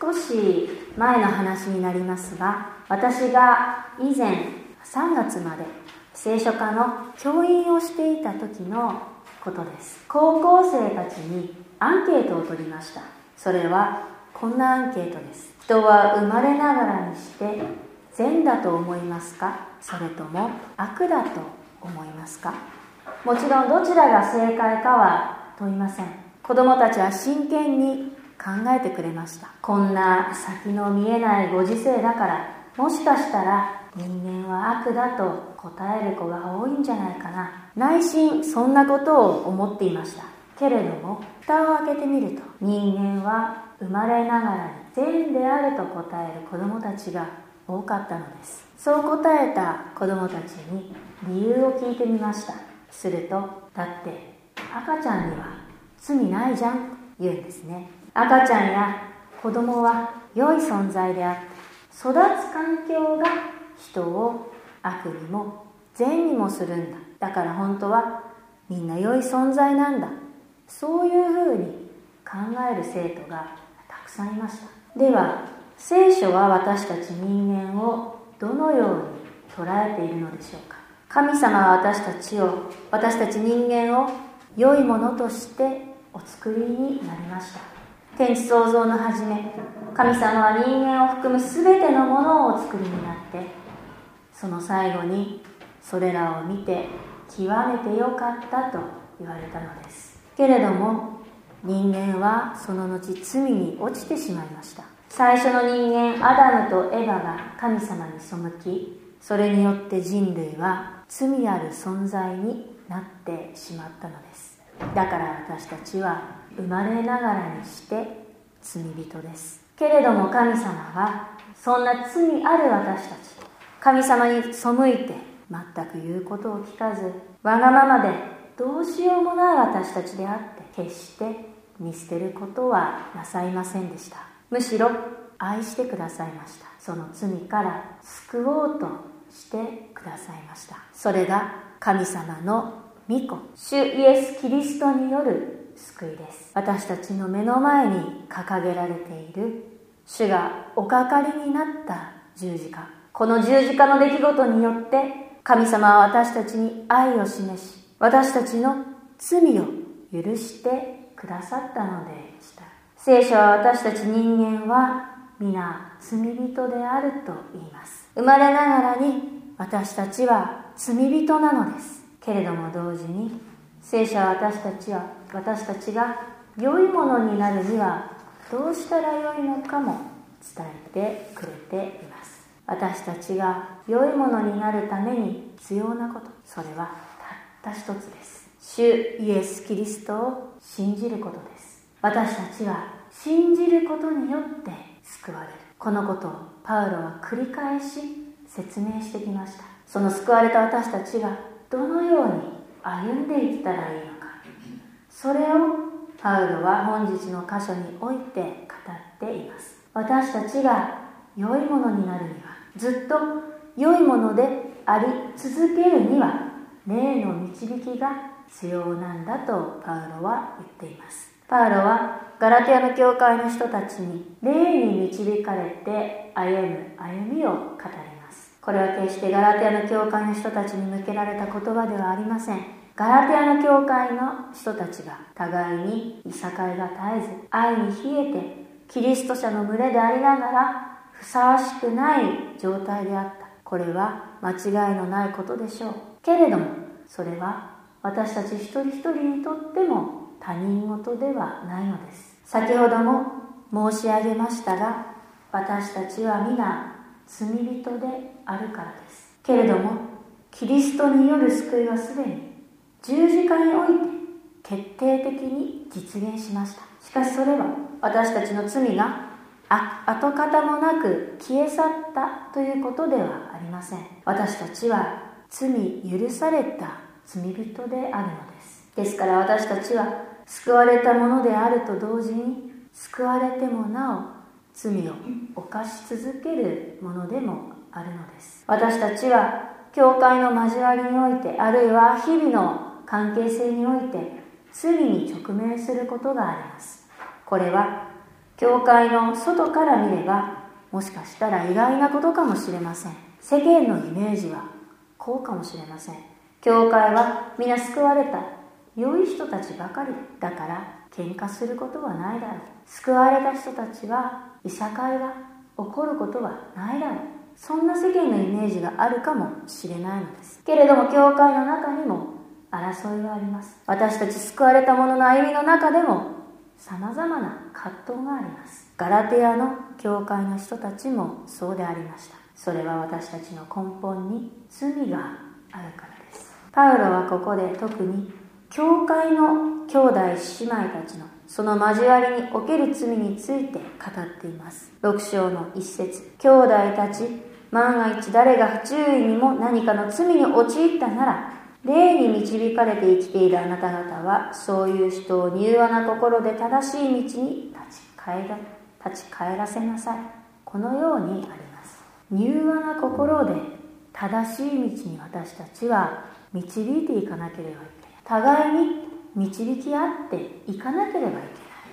少し前の話になりますが私が以前3月まで聖書科の教員をしていた時のことです。高校生たちにアンケートを取りました。それはこんなアンケートです。人は生まれながらにして善だと思いますか？それとも悪だと思いますか？もちろんどちらが正解かは問いません。子供たちは真剣に考えてくれました。こんな先の見えないご時世だからもしかしたら人間は悪だと答える子が多いんじゃないかな。内心そんなことを思っていました。けれども蓋を開けてみると人間は生まれながらに善であると答える子供たちが多かったのです。そう答えた子供たちに理由を聞いてみました。するとだって赤ちゃんには罪ないじゃんと言うんですね。赤ちゃんや子供は良い存在であって育つ環境が人を悪にも善にもするんだだから本当はみんな良い存在なんだ。そういうふうに考える生徒がたくさんいましたでは聖書は私たち人間をどのように捉えているのでしょうか。神様は私たちを私たち人間を良いものとしてお作りになりました。天地創造の初め神様は人間を含む全てのものをお作りになってその最後にそれらを見て極めてよかったと言われたのです。けれども人間はその後罪に落ちてしまいました。最初の人間アダムとエヴァが神様に背きそれによって人類は罪ある存在になってしまったのです。だから私たちは生まれながらにして罪人です。けれども神様はそんな罪ある私たち神様に背いて全く言うことを聞かずわがままでどうしようもない私たちであって決して見捨てることはなさいませんでした。むしろ愛してくださいました。その罪から救おうとしてくださいました。それが神様の御子。主イエス・キリストによる救いです。私たちの目の前に掲げられている主がおかかりになった十字架。この十字架の出来事によって神様は私たちに愛を示し私たちの罪を許してくださったのでした。聖書は私たち人間は皆罪人であると言います。生まれながらに私たちは罪人なのです。けれども同時に聖書は私たちは私たちが良いものになるにはどうしたらよいのかも伝えてくれています。私たちが良いものになるために必要なことそれはたった一つです。主イエス・キリストを信じることです。私たちは信じることによって救われる。このことをパウロは繰り返し説明してきました。その救われた私たちがどのように歩んでいったらいいのか。それをパウロは本日の箇所において語っています。私たちが良いものになるにはずっと良いものであり続けるには霊の導きが必要なんだとパウロは言っています。パウロはガラテヤの教会の人たちに霊に導かれて歩む歩みを語ります。これは決してガラテヤの教会の人たちに向けられた言葉ではありません。ガラテヤの教会の人たちが互いにいさかいが絶えず愛に冷えてキリスト者の群れでありながらふさわしくない状態であった。これは間違いのないことでしょう。けれどもそれは私たち一人一人にとっても他人事ではないのです。先ほども申し上げましたが私たちは皆罪人であるからです。けれどもキリストによる救いはすでに十字架において決定的に実現しました。しかしそれは私たちの罪が跡形もなく消え去ったということではありません。私たちは罪許された罪人であるのです。ですから私たちは救われたものであると同時に救われてもなお罪を犯し続けるものでもあるのです。私たちは教会の交わりにおいてあるいは日々の関係性において罪に直面することがあります。これは教会の外から見ればもしかしたら意外なことかもしれません。世間のイメージはこうかもしれません。教会は皆救われた良い人たちばかりだから喧嘩することはないだろう。救われた人たちはいさかいが起こることはないだろう。そんな世間のイメージがあるかもしれないのです。けれども教会の中にも争いがあります。私たち救われた者の歩みの中でも様々な葛藤があります。ガラテヤの教会の人たちもそうでありました。それは私たちの根本に罪があるからです。パウロはここで特に教会の兄弟姉妹たちのその交わりにおける罪について語っています。6章の一節。兄弟たち万が一誰が不注意にも何かの罪に陥ったなら霊に導かれて生きているあなた方はそういう人を柔和な心で正しい道に立ち返ら立ち返らせなさい。このようにあります。柔和な心で正しい道に私たちは導いていかなければいけない。互いに導き合っていかなければいけない。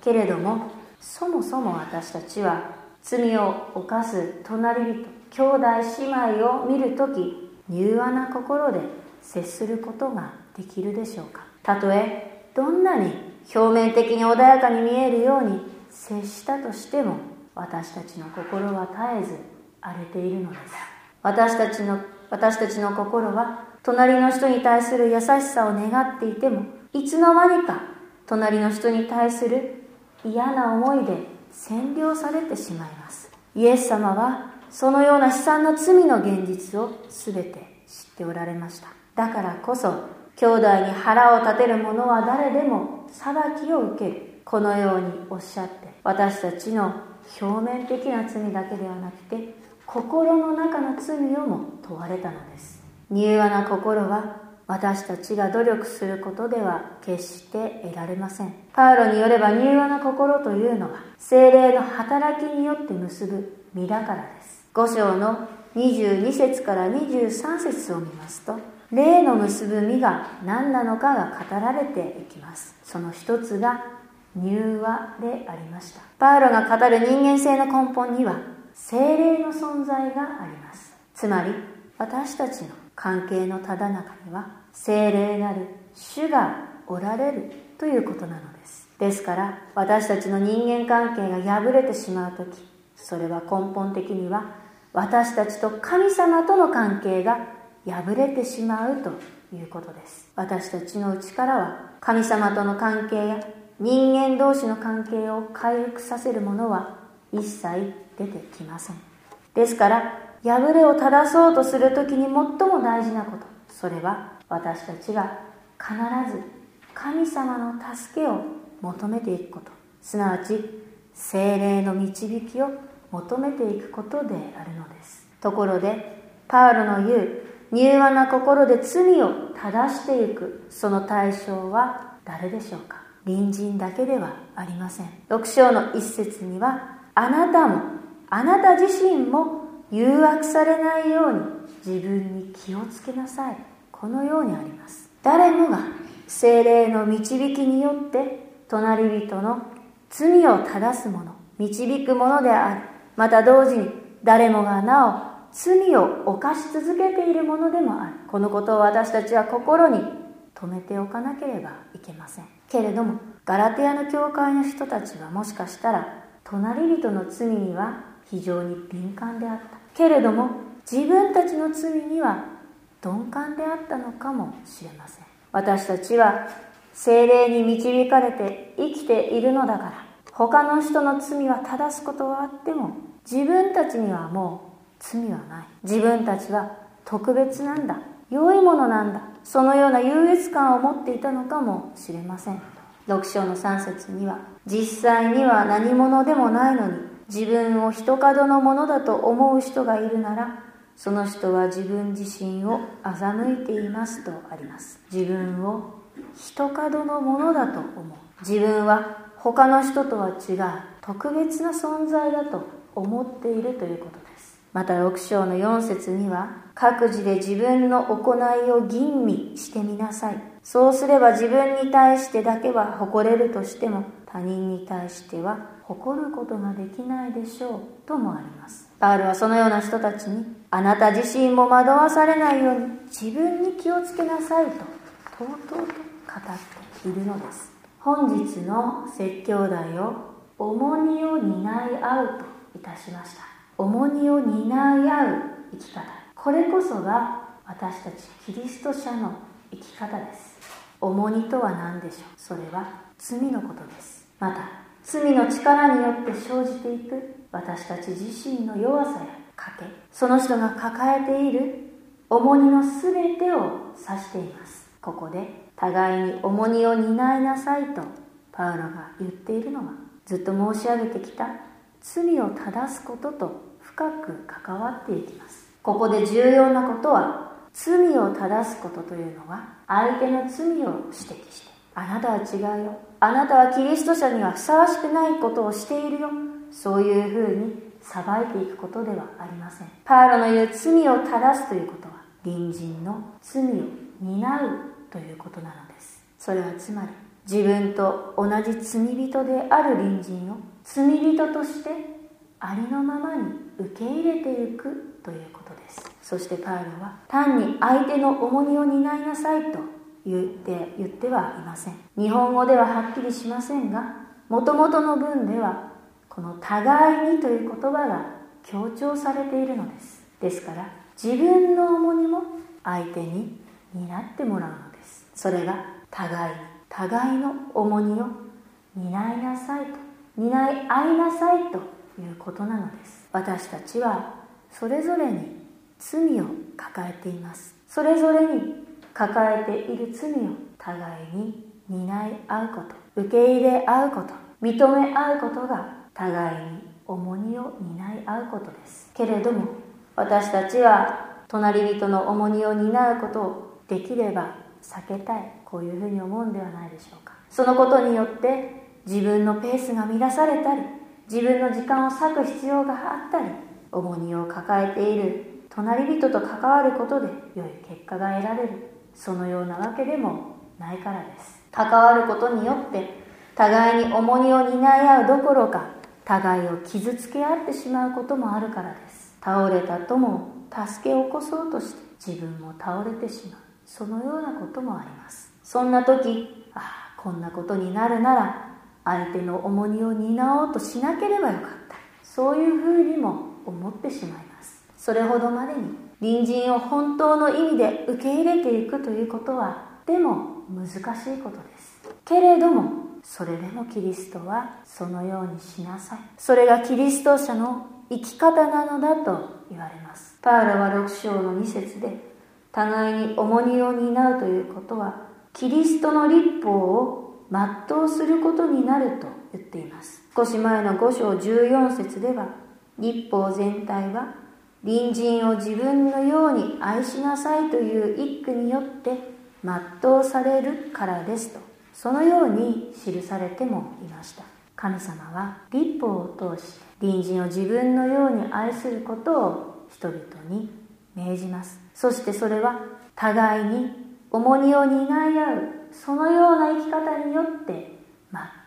けれどもそもそも私たちは罪を犯す隣人兄弟姉妹を見るとき柔和な心で接することができるでしょうか。たとえどんなに表面的に穏やかに見えるように接したとしても私たちの心は絶えず荒れているのです。私たちの私たちの心は隣の人に対する優しさを願っていてもいつの間にか隣の人に対する嫌な思いで占領されてしまいます。イエス様はそのような悲惨な罪の現実を全て知っておられました。だからこそ兄弟に腹を立てる者は誰でも裁きを受ける。このようにおっしゃって私たちの表面的な罪だけではなくて心の中の罪をも問われたのです。柔和な心は私たちが努力することでは決して得られません。パウロによれば柔和な心というのは精霊の働きによって結ぶ実だからです。5章の22節から23節を見ますと霊の結ぶ実が何なのかが語られていきます。その一つが柔和でありました。パウロが語る人間性の根本には精霊の存在があります。つまり私たちの関係のただ中には精霊なる主がおられるということなのです。ですから私たちの人間関係が破れてしまう時それは根本的には私たちと神様との関係が破れてしまうということです。私たちの内からは神様との関係や人間同士の関係を回復させるものは一切出てきません。ですから破れを正そうとする時に最も大事なこと。それは私たちが必ず神様の助けを求めていくこと。すなわち精霊の導きを求めていくことであるのです。ところでパウロの言う柔和な心で罪を正していくその対象は誰でしょうか？隣人だけではありません。6章の一節にはあなたもあなた自身も誘惑されないように自分に気をつけなさい。このようにあります。誰もが精霊の導きによって隣人の罪を正す者導くものである。また同時に誰もがなお罪を犯し続けているものでもある。このことを私たちは心に留めておかなければいけません。けれどもガラテヤの教会の人たちはもしかしたら隣人の罪には非常に敏感であった。けれども自分たちの罪には鈍感であったのかもしれません。私たちは精霊に導かれて生きているのだから。他の人の罪は正すことはあっても自分たちにはもう罪はない。自分たちは特別なんだ。良いものなんだ。そのような優越感を持っていたのかもしれません6章の3節には実際には何者でもないのに自分を一角のものだと思う人がいるならその人は自分自身を欺いていますとあります。自分を一角のものだと思う。自分は他の人とは違う特別な存在だと思っているということです。また6章の4節には各自で自分の行いを吟味してみなさい。そうすれば自分に対してだけは誇れるとしても他人に対しては誇ることができないでしょうともあります。パウルはそのような人たちにあなた自身も惑わされないように自分に気をつけなさいととうとうと語っているのです。本日の説教題を重荷を担い合うといたしました。重荷を担い合う生き方。これこそが私たちキリスト者の生き方です。重荷とは何でしょう。それは罪のことです。また罪の力によって生じていく。私たち自身の弱さや賭け。その人が抱えている。重荷の全てを指しています。ここで互いに重荷を担いなさいと。パウロが言っているのは。ずっと申し上げてきた。罪を正すことと。深く関わっていきます。ここで重要なことは。罪を正すことというのは。相手の罪を指摘して。あなたは違うよ。あなたはキリスト者にはふさわしくないことをしているよ。そういうふうに裁いていくことではありません。パウロの言う罪を正すということは隣人の罪を担うということなのです。それはつまり自分と同じ罪人である隣人を罪人としてありのままに受け入れていくということです。そしてパウロは単に相手の重荷を担いなさいと言って言ってはいません。日本語でははっきりしませんがもともとの文ではこの互いにという言葉が強調されているのです。ですから自分の重荷も相手に担ってもらうのです。それが互いに互いの重荷を担いなさいと担い合いなさいということなのです。私たちはそれぞれに罪を抱えています。それぞれに抱えている罪を互いに担い合うこと受け入れ合うこと認め合うことが互いに重荷を担い合うことです。けれども私たちは隣人の重荷を担うことをできれば避けたい。こういうふうに思うんではないでしょうか。そのことによって自分のペースが乱されたり自分の時間を割く必要があったり重荷を抱えている隣人と関わることで良い結果が得られる。そのようなわけでもないからです。関わることによって互いに重荷を担い合うどころか互いを傷つけ合ってしまうこともあるからです。倒れたとも助け起こそうとして自分も倒れてしまう。そのようなこともあります。そんな時ああこんなことになるなら相手の重荷を担おうとしなければよかった。そういうふうにも思ってしまいます。それほどまでに隣人を本当の意味で受け入れていくということはでも難しいことです。けれどもそれでもキリストはそのようにしなさい。それがキリスト者の生き方なのだと言われます。パウロは6章の2節で互いに重荷を担うということはキリストの立法を全うすることになると言っています。少し前の5章14節では立法全体は隣人を自分のように愛しなさいという一句によって全うされるからですとそのように記されてもいました。神様は立法を通し隣人を自分のように愛することを人々に命じます。そしてそれは互いに重荷を担い合うそのような生き方によって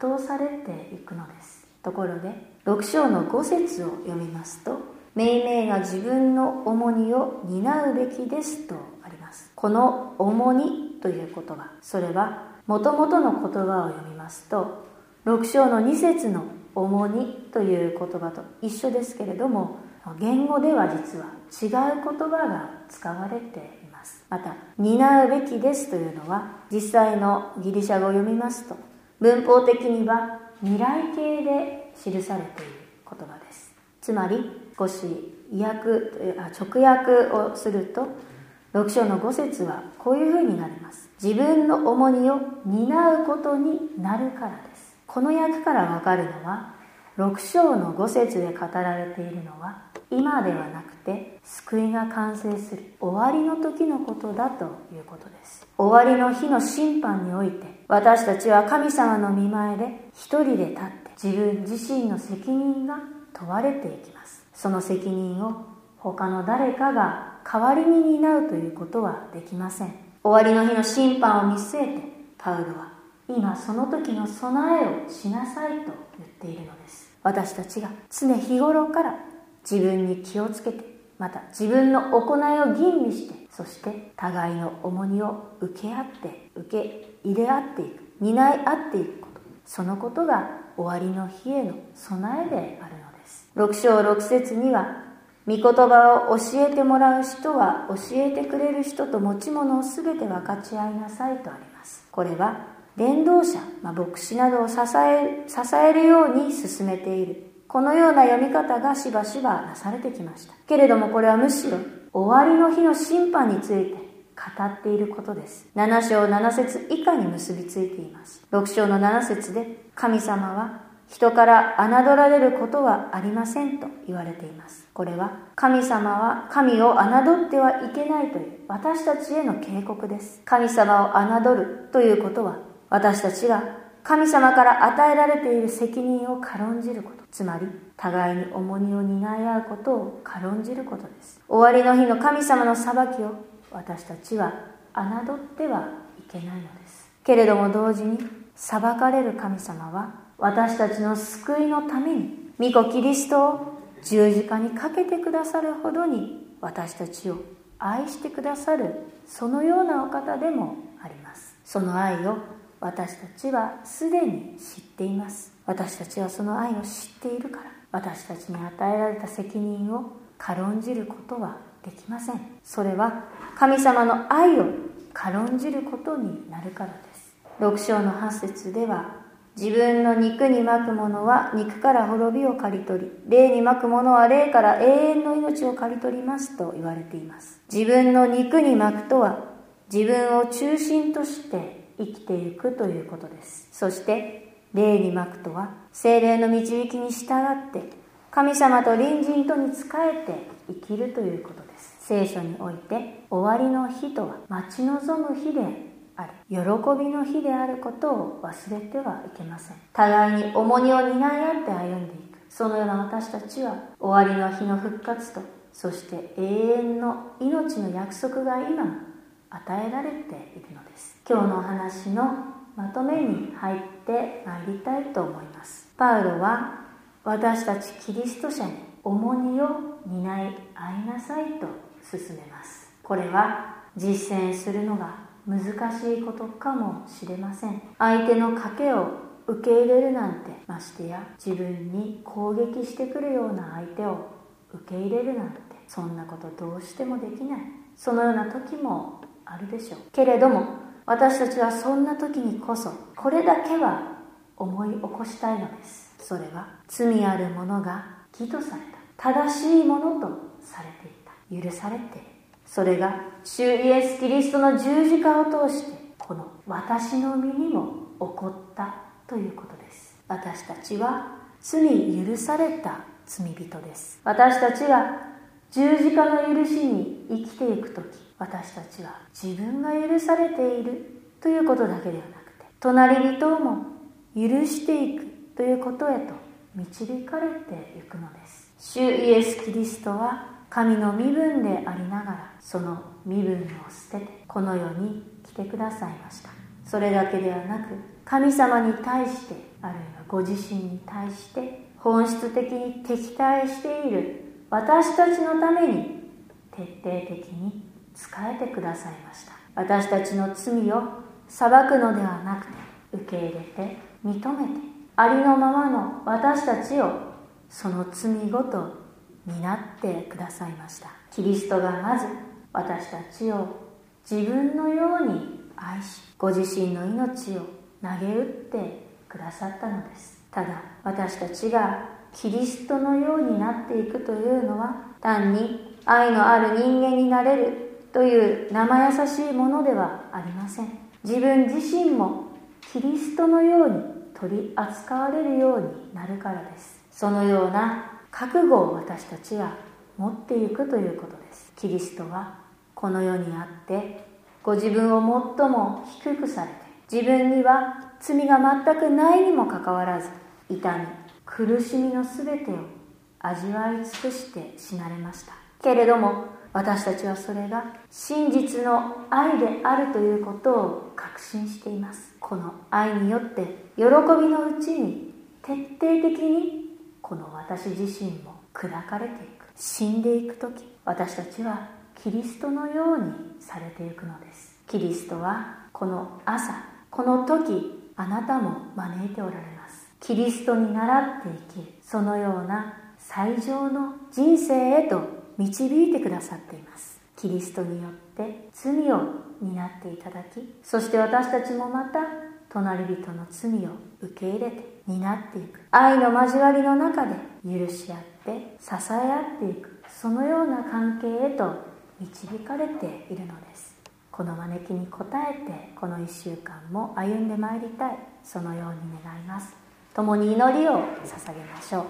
全うされていくのです。ところで6章の5節を読みますと「命名が自分の重荷を担うべきです」とあります。この「重荷」という言葉それはもともとの言葉を読みますと6章の2節の「重荷」という言葉と一緒ですけれども言語では実は違う言葉が使われています。また「担うべきです」というのは実際のギリシャ語を読みますと文法的には未来形で記されている言葉です。つまり少し意訳直訳をすると6章の5節はこういうふうになります。自分の重荷を担うことになるからです。この訳からわかるのは6章の5節で語られているのは今ではなくて救いが完成する終わりの時のことだということです。終わりの日の審判において私たちは神様の見前で一人で立って自分自身の責任が問われていきます。その責任を他の誰かが代わりに担うということはできません。終わりの日の審判を見据えてパウロは今その時の備えをしなさいと言っているのです。私たちが常日頃から自分に気をつけてまた自分の行いを吟味してそして互いの重荷を受け合って受け入れ合っていく担い合っていくこと。そのことが終わりの日への備えであるのです。6章6節には御言葉を教えてもらう人は教えてくれる人と持ち物を全て分かち合いなさいとあります。これは伝道者、まあ、牧師などを支え支えるように進めているこのような読み方がしばしばなされてきました。けれどもこれはむしろ終わりの日の審判について語っていることです。7章7節以下に結びついています。6章の7節で神様は人から侮られることはありませんと言われています。これは神様は神を侮ってはいけないという私たちへの警告です。神様を侮るということは私たちが神様から与えられている責任を軽んじること。つまり互いに重荷を担い合うことを軽んじることです。終わりの日の神様の裁きを私たちは侮ってはいけないのです。けれども同時に裁かれる神様は私たちの救いのために御子キリストを十字架にかけてくださるほどに私たちを愛してくださるそのようなお方でもあります。その愛を私たちはすでに知っています。私たちはその愛を知っているから私たちに与えられた責任を軽んじることはできません。それは神様の愛を軽んじることになるからです。6章の8節では自分の肉にまくものは肉から滅びを刈り取り、霊にまくものは霊から永遠の命を刈り取りますと言われています。自分の肉にまくとは、自分を中心として生きていくということです。そして、霊にまくとは、精霊の導きに従って、神様と隣人とに仕えて生きるということです。聖書において、終わりの日とは、待ち望む日である。喜びの日であることを忘れてはいけません。互いに重荷を担い合って歩んでいく。そのような私たちは終わりの日の復活とそして永遠の命の約束が今も与えられているのです。今日のお話のまとめに入ってまいりたいと思います。パウロは私たちキリスト者に重荷を担い合いなさいと進めます。これは実践するのが難しいことかもしれません。相手の賭けを受け入れるなんてましてや自分に攻撃してくるような相手を受け入れるなんてそんなことどうしてもできない。そのような時もあるでしょう。けれども私たちはそんな時にこそこれだけは思い起こしたいのです。それは罪ある者が義とされた。正しいものとされていた。許されているそれが主イエス・キリストの十字架を通してこの私の身にも起こったということです。私たちは罪許された罪人です。私たちが十字架の許しに生きていく時私たちは自分が許されているということだけではなくて隣人をも許していくということへと導かれていくのです。主イエス・キリストは神の身分でありながらその身分を捨ててこの世に来てくださいました。それだけではなく神様に対してあるいはご自身に対して本質的に敵対している私たちのために徹底的に仕えてくださいました。私たちの罪を裁くのではなくて受け入れて認めてありのままの私たちをその罪ごと担ってくださいました。キリストがまず私たちを自分のように愛しご自身の命を投げ打ってくださったのです。ただ私たちがキリストのようになっていくというのは単に愛のある人間になれるという生優しいものではありません。自分自身もキリストのように取り扱われるようになるからです。そのような覚悟を私たちは持っていくということです。キリストはこの世にあってご自分を最も低くされて自分には罪が全くないにもかかわらず痛み苦しみの全てを味わい尽くして死なれました。けれども私たちはそれが真実の愛であるということを確信しています。この愛によって喜びのうちに徹底的にこの私自身も砕かれていく。死んでいく時私たちはキリストのようにされていくのです。キリストはこの朝この時あなたも招いておられます。キリストに倣って生きる。そのような最上の人生へと導いてくださっています。キリストによって罪を担っていただきそして私たちもまた隣人の罪を受け入れて担っていく。愛の交わりの中で許し合って支え合っていく。そのような関係へと導かれているのです。この招きに応えてこの1週間も歩んでまいりたい。そのように願います。共に祈りを捧げましょう。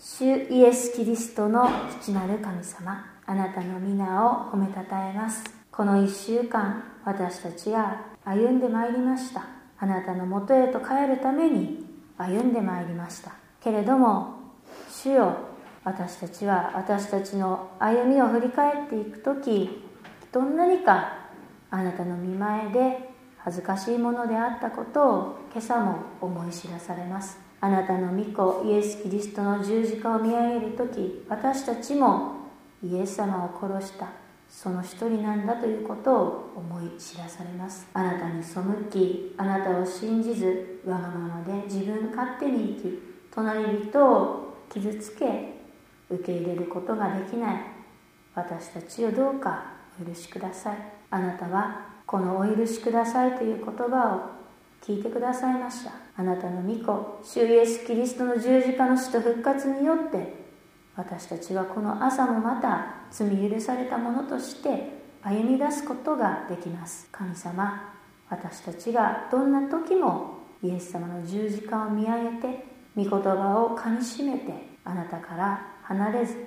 主イエス・キリストの父なる神様あなたの皆を褒めたたえます。この1週間私たちが歩んでまいりました。あなたのもとへと帰るために歩んでまいりました。けれども主よ私たちは私たちの歩みを振り返っていく時どんなにかあなたの見前で恥ずかしいものであったことを今朝も思い知らされます。あなたの御子イエス・キリストの十字架を見上げる時私たちもイエス様を殺した。その一人なんだということを思い知らされます。あなたに背きあなたを信じずわがままで自分勝手に生き隣人を傷つけ受け入れることができない。私たちをどうかお許しください。あなたはこの「お許しください」という言葉を聞いてくださいました。あなたの御子主イエス・キリストの十字架の死と復活によって私たちはこの朝もまた罪許されたものとして歩み出すことができます。神様私たちがどんな時もイエス様の十字架を見上げて御言葉をかみしめてあなたから離れずしっ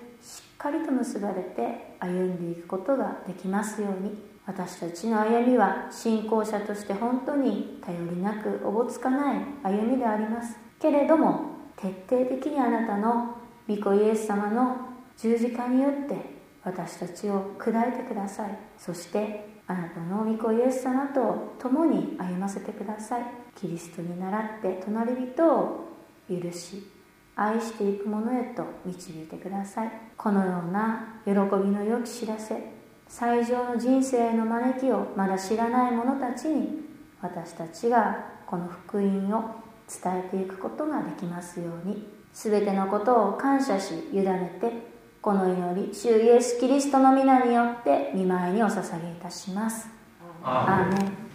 かりと結ばれて歩んでいくことができますように。私たちの歩みは信仰者として本当に頼りなくおぼつかない歩みであります。けれども徹底的にあなたの御子イエス様の十字架によって私たちを砕いてください。そしてあなたの御子イエス様と共に歩ませてください。キリストに倣って隣人を許し愛していくものへと導いてください。このような喜びの良き知らせ最上の人生への招きをまだ知らない者たちに私たちがこの福音を伝えていくことができますように。全てのことを感謝し委ねてこの祈り主イエス・キリストの皆によって見舞いにお捧げいたします。アーメン